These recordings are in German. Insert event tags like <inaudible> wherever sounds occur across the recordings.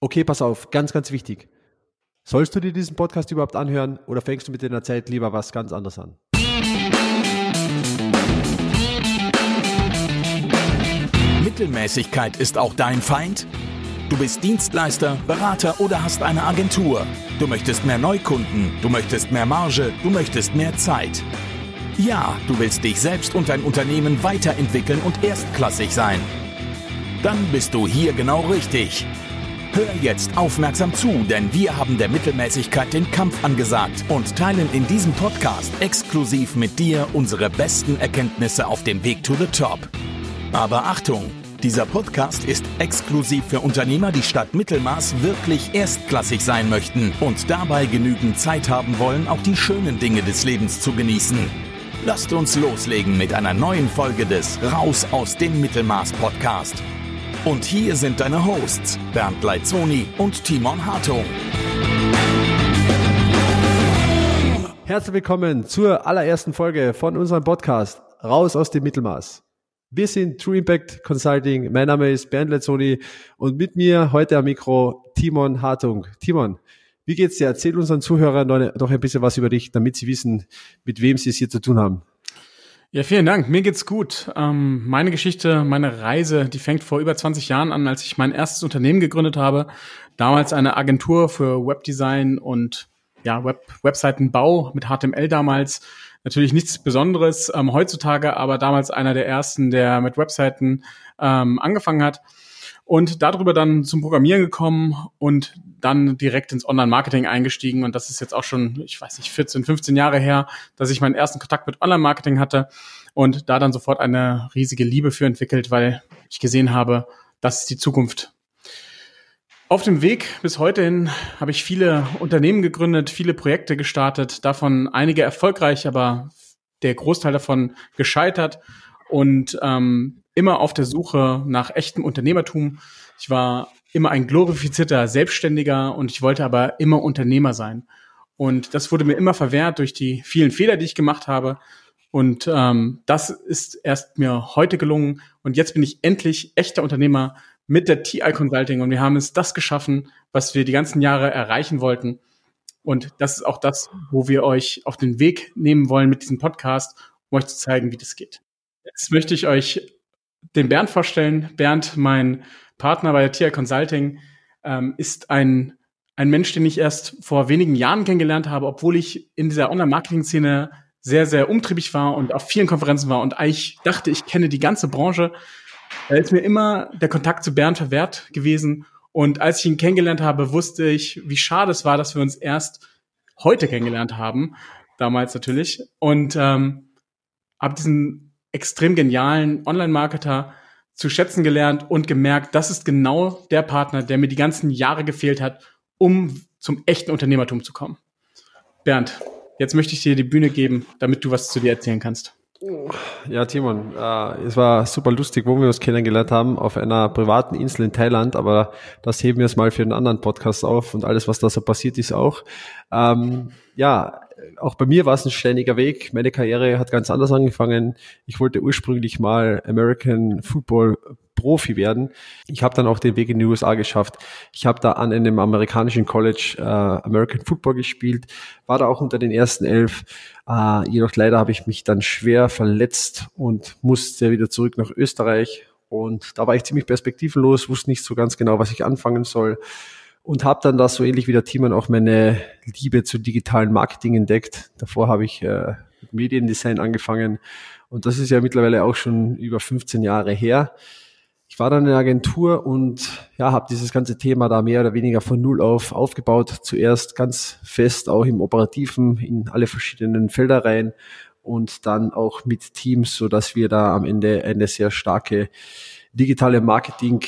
Okay, pass auf, ganz, ganz wichtig. Sollst du dir diesen Podcast überhaupt anhören oder fängst du mit deiner Zeit lieber was ganz anderes an? Mittelmäßigkeit ist auch dein Feind? Du bist Dienstleister, Berater oder hast eine Agentur. Du möchtest mehr Neukunden, du möchtest mehr Marge, du möchtest mehr Zeit. Ja, du willst dich selbst und dein Unternehmen weiterentwickeln und erstklassig sein. Dann bist du hier genau richtig. Hör jetzt aufmerksam zu, denn wir haben der Mittelmäßigkeit den Kampf angesagt und teilen in diesem Podcast exklusiv mit dir unsere besten Erkenntnisse auf dem Weg to the Top. Aber Achtung! Dieser Podcast ist exklusiv für Unternehmer, die statt Mittelmaß wirklich erstklassig sein möchten und dabei genügend Zeit haben wollen, auch die schönen Dinge des Lebens zu genießen. Lasst uns loslegen mit einer neuen Folge des Raus aus dem Mittelmaß Podcast. Und hier sind deine Hosts Bernd Leitzoni und Timon Hartung. Herzlich willkommen zur allerersten Folge von unserem Podcast Raus aus dem Mittelmaß. Wir sind True Impact Consulting. Mein Name ist Bernd Lezzoni und mit mir heute am Mikro Timon Hartung. Timon, wie geht's dir? Erzähl unseren Zuhörern noch ein bisschen was über dich, damit sie wissen, mit wem sie es hier zu tun haben. Ja, vielen Dank. Mir geht's gut. Ähm, meine Geschichte, meine Reise, die fängt vor über 20 Jahren an, als ich mein erstes Unternehmen gegründet habe. Damals eine Agentur für Webdesign und ja, Web Webseitenbau mit HTML damals Natürlich nichts Besonderes ähm, heutzutage, aber damals einer der ersten, der mit Webseiten ähm, angefangen hat. Und darüber dann zum Programmieren gekommen und dann direkt ins Online-Marketing eingestiegen. Und das ist jetzt auch schon, ich weiß nicht, 14, 15 Jahre her, dass ich meinen ersten Kontakt mit Online-Marketing hatte und da dann sofort eine riesige Liebe für entwickelt, weil ich gesehen habe, das ist die Zukunft. Auf dem Weg bis heute hin habe ich viele Unternehmen gegründet, viele Projekte gestartet, davon einige erfolgreich, aber der Großteil davon gescheitert und ähm, immer auf der Suche nach echtem Unternehmertum. Ich war immer ein glorifizierter Selbstständiger und ich wollte aber immer Unternehmer sein. Und das wurde mir immer verwehrt durch die vielen Fehler, die ich gemacht habe. Und ähm, das ist erst mir heute gelungen. Und jetzt bin ich endlich echter Unternehmer mit der TI Consulting und wir haben es das geschaffen, was wir die ganzen Jahre erreichen wollten. Und das ist auch das, wo wir euch auf den Weg nehmen wollen mit diesem Podcast, um euch zu zeigen, wie das geht. Jetzt möchte ich euch den Bernd vorstellen. Bernd, mein Partner bei der TI Consulting, ähm, ist ein, ein Mensch, den ich erst vor wenigen Jahren kennengelernt habe, obwohl ich in dieser Online-Marketing-Szene sehr, sehr umtriebig war und auf vielen Konferenzen war und eigentlich dachte, ich kenne die ganze Branche da ist mir immer der Kontakt zu Bernd verwehrt gewesen. Und als ich ihn kennengelernt habe, wusste ich, wie schade es war, dass wir uns erst heute kennengelernt haben. Damals natürlich. Und ähm, habe diesen extrem genialen Online-Marketer zu schätzen gelernt und gemerkt, das ist genau der Partner, der mir die ganzen Jahre gefehlt hat, um zum echten Unternehmertum zu kommen. Bernd, jetzt möchte ich dir die Bühne geben, damit du was zu dir erzählen kannst. Ja, Timon, äh, es war super lustig, wo wir uns kennengelernt haben, auf einer privaten Insel in Thailand, aber das heben wir es mal für einen anderen Podcast auf und alles, was da so passiert ist auch. Ähm, ja, auch bei mir war es ein ständiger Weg. Meine Karriere hat ganz anders angefangen. Ich wollte ursprünglich mal American Football Profi werden. Ich habe dann auch den Weg in die USA geschafft. Ich habe da an einem amerikanischen College äh, American Football gespielt, war da auch unter den ersten elf. Äh, jedoch leider habe ich mich dann schwer verletzt und musste wieder zurück nach Österreich. Und da war ich ziemlich perspektivenlos, wusste nicht so ganz genau, was ich anfangen soll und habe dann da so ähnlich wie der Timon auch meine Liebe zu digitalen Marketing entdeckt. Davor habe ich äh, mit Mediendesign angefangen und das ist ja mittlerweile auch schon über 15 Jahre her ich war dann in der Agentur und ja, habe dieses ganze Thema da mehr oder weniger von null auf aufgebaut. Zuerst ganz fest auch im Operativen in alle verschiedenen Felder rein und dann auch mit Teams, so dass wir da am Ende eine sehr starke digitale Marketing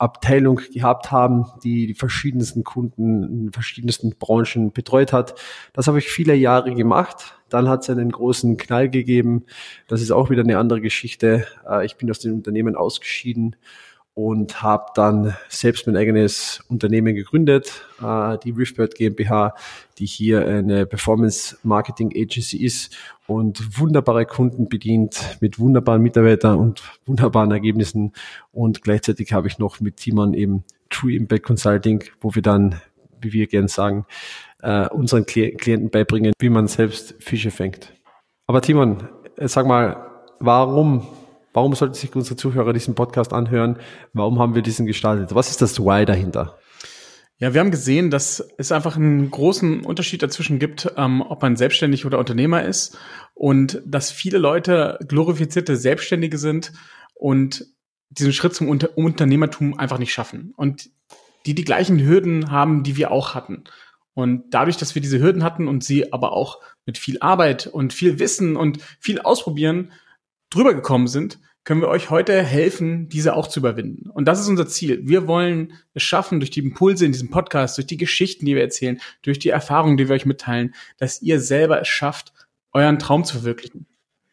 Abteilung gehabt haben, die die verschiedensten Kunden in verschiedensten Branchen betreut hat. Das habe ich viele Jahre gemacht. Dann hat es einen großen Knall gegeben. Das ist auch wieder eine andere Geschichte. Äh, ich bin aus dem Unternehmen ausgeschieden und habe dann selbst mein eigenes Unternehmen gegründet, äh, die Riftbird GmbH, die hier eine Performance Marketing Agency ist und wunderbare Kunden bedient mit wunderbaren Mitarbeitern und wunderbaren Ergebnissen. Und gleichzeitig habe ich noch mit Timon eben True Impact Consulting, wo wir dann, wie wir gerne sagen, äh, unseren Klienten beibringen, wie man selbst Fische fängt. Aber Timon, äh, sag mal, warum, warum sollten sich unsere Zuhörer diesen Podcast anhören? Warum haben wir diesen gestartet? Was ist das Why dahinter? Ja, wir haben gesehen, dass es einfach einen großen Unterschied dazwischen gibt, ähm, ob man selbstständig oder Unternehmer ist und dass viele Leute glorifizierte Selbstständige sind und diesen Schritt zum Unter Unternehmertum einfach nicht schaffen und die die gleichen Hürden haben, die wir auch hatten. Und dadurch, dass wir diese Hürden hatten und sie aber auch mit viel Arbeit und viel Wissen und viel Ausprobieren drüber gekommen sind, können wir euch heute helfen, diese auch zu überwinden. Und das ist unser Ziel. Wir wollen es schaffen, durch die Impulse in diesem Podcast, durch die Geschichten, die wir erzählen, durch die Erfahrungen, die wir euch mitteilen, dass ihr selber es schafft, euren Traum zu verwirklichen.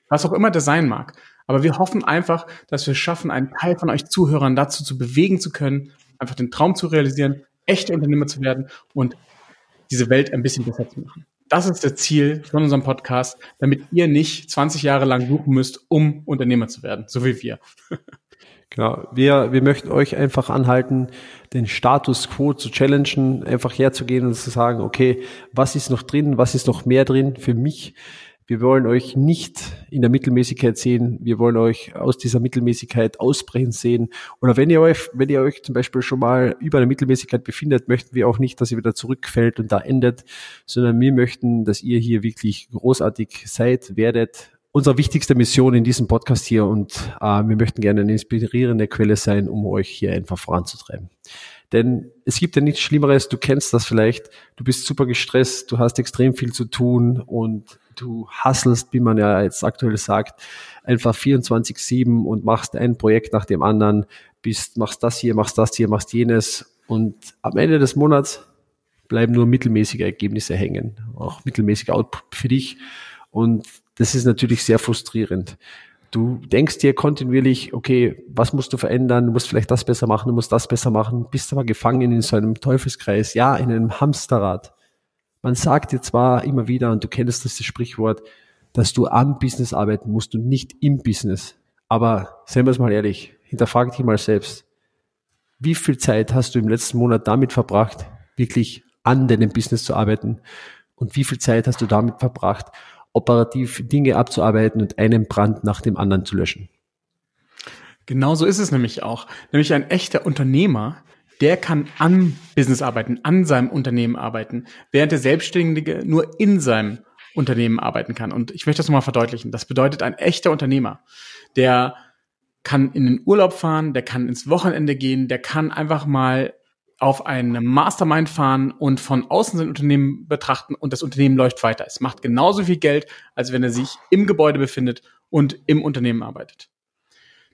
Was auch immer der sein mag. Aber wir hoffen einfach, dass wir es schaffen, einen Teil von euch Zuhörern dazu zu bewegen zu können, einfach den Traum zu realisieren, echte Unternehmer zu werden und diese Welt ein bisschen besser zu machen. Das ist das Ziel von unserem Podcast, damit ihr nicht 20 Jahre lang suchen müsst, um Unternehmer zu werden, so wie wir. <laughs> Genau. Wir, wir möchten euch einfach anhalten, den Status quo zu challengen, einfach herzugehen und zu sagen, okay, was ist noch drin, was ist noch mehr drin für mich? Wir wollen euch nicht in der Mittelmäßigkeit sehen. Wir wollen euch aus dieser Mittelmäßigkeit ausbrechen sehen. Oder wenn ihr euch, wenn ihr euch zum Beispiel schon mal über der Mittelmäßigkeit befindet, möchten wir auch nicht, dass ihr wieder zurückfällt und da endet, sondern wir möchten, dass ihr hier wirklich großartig seid, werdet. Unsere wichtigste Mission in diesem Podcast hier und äh, wir möchten gerne eine inspirierende Quelle sein, um euch hier einfach voranzutreiben. Denn es gibt ja nichts Schlimmeres, du kennst das vielleicht, du bist super gestresst, du hast extrem viel zu tun und du hasselst, wie man ja jetzt aktuell sagt, einfach 24-7 und machst ein Projekt nach dem anderen, bist, machst das hier, machst das hier, machst jenes und am Ende des Monats bleiben nur mittelmäßige Ergebnisse hängen, auch mittelmäßiger Output für dich und das ist natürlich sehr frustrierend. Du denkst dir kontinuierlich, okay, was musst du verändern? Du musst vielleicht das besser machen, du musst das besser machen, bist aber gefangen in so einem Teufelskreis, ja, in einem Hamsterrad. Man sagt dir zwar immer wieder, und du kennst das, das Sprichwort, dass du am Business arbeiten musst und nicht im Business. Aber seien wir es mal ehrlich, hinterfrag dich mal selbst. Wie viel Zeit hast du im letzten Monat damit verbracht, wirklich an deinem Business zu arbeiten? Und wie viel Zeit hast du damit verbracht, operativ Dinge abzuarbeiten und einen Brand nach dem anderen zu löschen? Genau so ist es nämlich auch. Nämlich ein echter Unternehmer der kann an Business arbeiten, an seinem Unternehmen arbeiten, während der Selbstständige nur in seinem Unternehmen arbeiten kann. Und ich möchte das nochmal verdeutlichen. Das bedeutet, ein echter Unternehmer, der kann in den Urlaub fahren, der kann ins Wochenende gehen, der kann einfach mal auf eine Mastermind fahren und von außen sein Unternehmen betrachten und das Unternehmen läuft weiter. Es macht genauso viel Geld, als wenn er sich im Gebäude befindet und im Unternehmen arbeitet.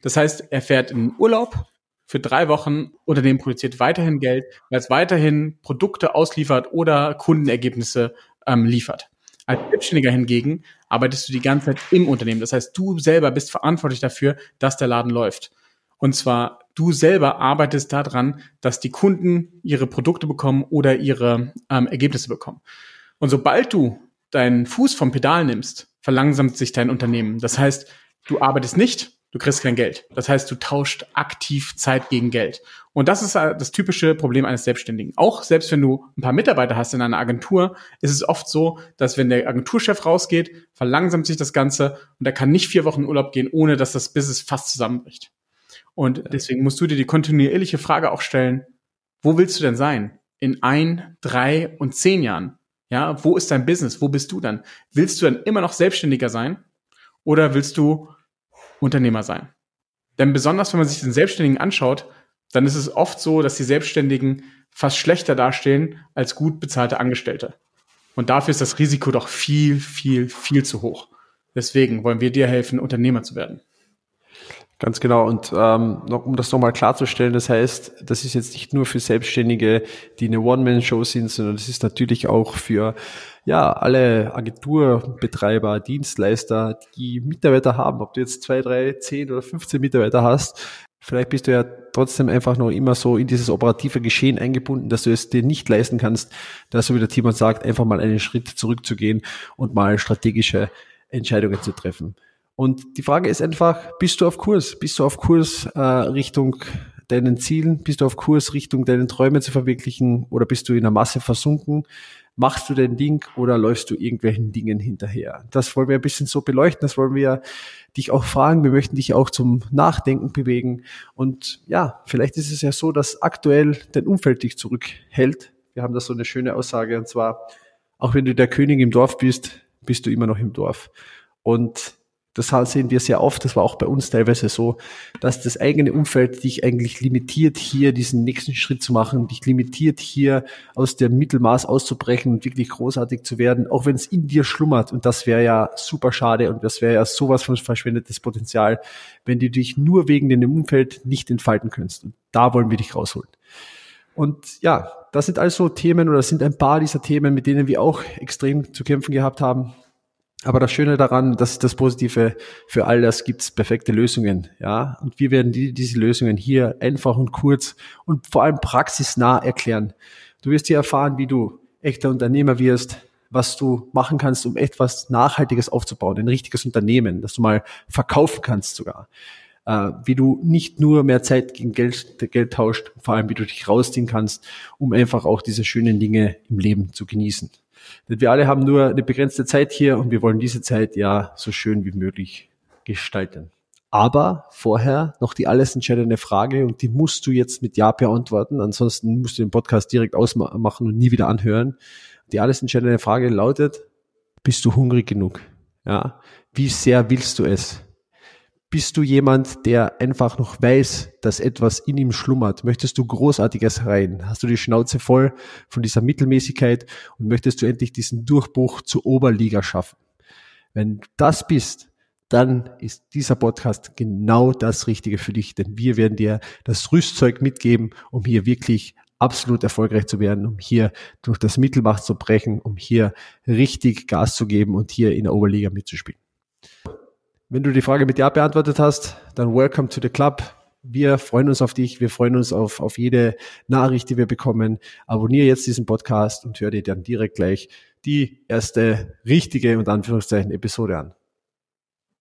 Das heißt, er fährt in Urlaub, für drei Wochen. Unternehmen produziert weiterhin Geld, weil es weiterhin Produkte ausliefert oder Kundenergebnisse ähm, liefert. Als Selbstständiger hingegen arbeitest du die ganze Zeit im Unternehmen. Das heißt, du selber bist verantwortlich dafür, dass der Laden läuft. Und zwar du selber arbeitest daran, dass die Kunden ihre Produkte bekommen oder ihre ähm, Ergebnisse bekommen. Und sobald du deinen Fuß vom Pedal nimmst, verlangsamt sich dein Unternehmen. Das heißt, du arbeitest nicht, du kriegst kein Geld. Das heißt, du tauscht aktiv Zeit gegen Geld. Und das ist das typische Problem eines Selbstständigen. Auch selbst wenn du ein paar Mitarbeiter hast in einer Agentur, ist es oft so, dass wenn der Agenturchef rausgeht, verlangsamt sich das Ganze und er kann nicht vier Wochen Urlaub gehen, ohne dass das Business fast zusammenbricht. Und deswegen musst du dir die kontinuierliche Frage auch stellen, wo willst du denn sein? In ein, drei und zehn Jahren? Ja, wo ist dein Business? Wo bist du dann? Willst du dann immer noch Selbstständiger sein? Oder willst du Unternehmer sein. Denn besonders wenn man sich den Selbstständigen anschaut, dann ist es oft so, dass die Selbstständigen fast schlechter dastehen als gut bezahlte Angestellte. Und dafür ist das Risiko doch viel, viel, viel zu hoch. Deswegen wollen wir dir helfen, Unternehmer zu werden. Ganz genau. Und ähm, noch, um das nochmal klarzustellen, das heißt, das ist jetzt nicht nur für Selbstständige, die eine One-Man-Show sind, sondern das ist natürlich auch für ja alle Agenturbetreiber, Dienstleister, die Mitarbeiter haben. Ob du jetzt zwei, drei, zehn oder 15 Mitarbeiter hast, vielleicht bist du ja trotzdem einfach noch immer so in dieses operative Geschehen eingebunden, dass du es dir nicht leisten kannst, dass so wie der Timon sagt, einfach mal einen Schritt zurückzugehen und mal strategische Entscheidungen zu treffen. Und die Frage ist einfach, bist du auf Kurs? Bist du auf Kurs äh, Richtung deinen Zielen? Bist du auf Kurs Richtung deinen Träume zu verwirklichen oder bist du in der Masse versunken? Machst du dein Ding oder läufst du irgendwelchen Dingen hinterher? Das wollen wir ein bisschen so beleuchten, das wollen wir dich auch fragen. Wir möchten dich auch zum Nachdenken bewegen. Und ja, vielleicht ist es ja so, dass aktuell dein Umfeld dich zurückhält. Wir haben da so eine schöne Aussage und zwar, auch wenn du der König im Dorf bist, bist du immer noch im Dorf. Und das sehen wir sehr oft, das war auch bei uns teilweise so, dass das eigene Umfeld dich eigentlich limitiert, hier diesen nächsten Schritt zu machen, dich limitiert, hier aus dem Mittelmaß auszubrechen und wirklich großartig zu werden, auch wenn es in dir schlummert. Und das wäre ja super schade und das wäre ja sowas von verschwendetes Potenzial, wenn du dich nur wegen dem Umfeld nicht entfalten könntest. Und da wollen wir dich rausholen. Und ja, das sind also Themen oder sind ein paar dieser Themen, mit denen wir auch extrem zu kämpfen gehabt haben. Aber das Schöne daran, das ist das Positive, für all das gibt's perfekte Lösungen, ja. Und wir werden die, diese Lösungen hier einfach und kurz und vor allem praxisnah erklären. Du wirst hier erfahren, wie du echter Unternehmer wirst, was du machen kannst, um etwas Nachhaltiges aufzubauen, ein richtiges Unternehmen, das du mal verkaufen kannst sogar. Äh, wie du nicht nur mehr Zeit gegen Geld, Geld tauscht, vor allem wie du dich rausziehen kannst, um einfach auch diese schönen Dinge im Leben zu genießen. Denn wir alle haben nur eine begrenzte Zeit hier und wir wollen diese Zeit ja so schön wie möglich gestalten. Aber vorher noch die alles entscheidende Frage und die musst du jetzt mit Ja beantworten. Ansonsten musst du den Podcast direkt ausmachen und nie wieder anhören. Die alles entscheidende Frage lautet, bist du hungrig genug? Ja. Wie sehr willst du es? Bist du jemand, der einfach noch weiß, dass etwas in ihm schlummert? Möchtest du Großartiges rein? Hast du die Schnauze voll von dieser Mittelmäßigkeit und möchtest du endlich diesen Durchbruch zur Oberliga schaffen? Wenn das bist, dann ist dieser Podcast genau das Richtige für dich, denn wir werden dir das Rüstzeug mitgeben, um hier wirklich absolut erfolgreich zu werden, um hier durch das Mittelmacht zu brechen, um hier richtig Gas zu geben und hier in der Oberliga mitzuspielen. Wenn du die Frage mit Ja beantwortet hast, dann welcome to the club. Wir freuen uns auf dich. Wir freuen uns auf, auf jede Nachricht, die wir bekommen. Abonniere jetzt diesen Podcast und hör dir dann direkt gleich die erste richtige und Anführungszeichen Episode an.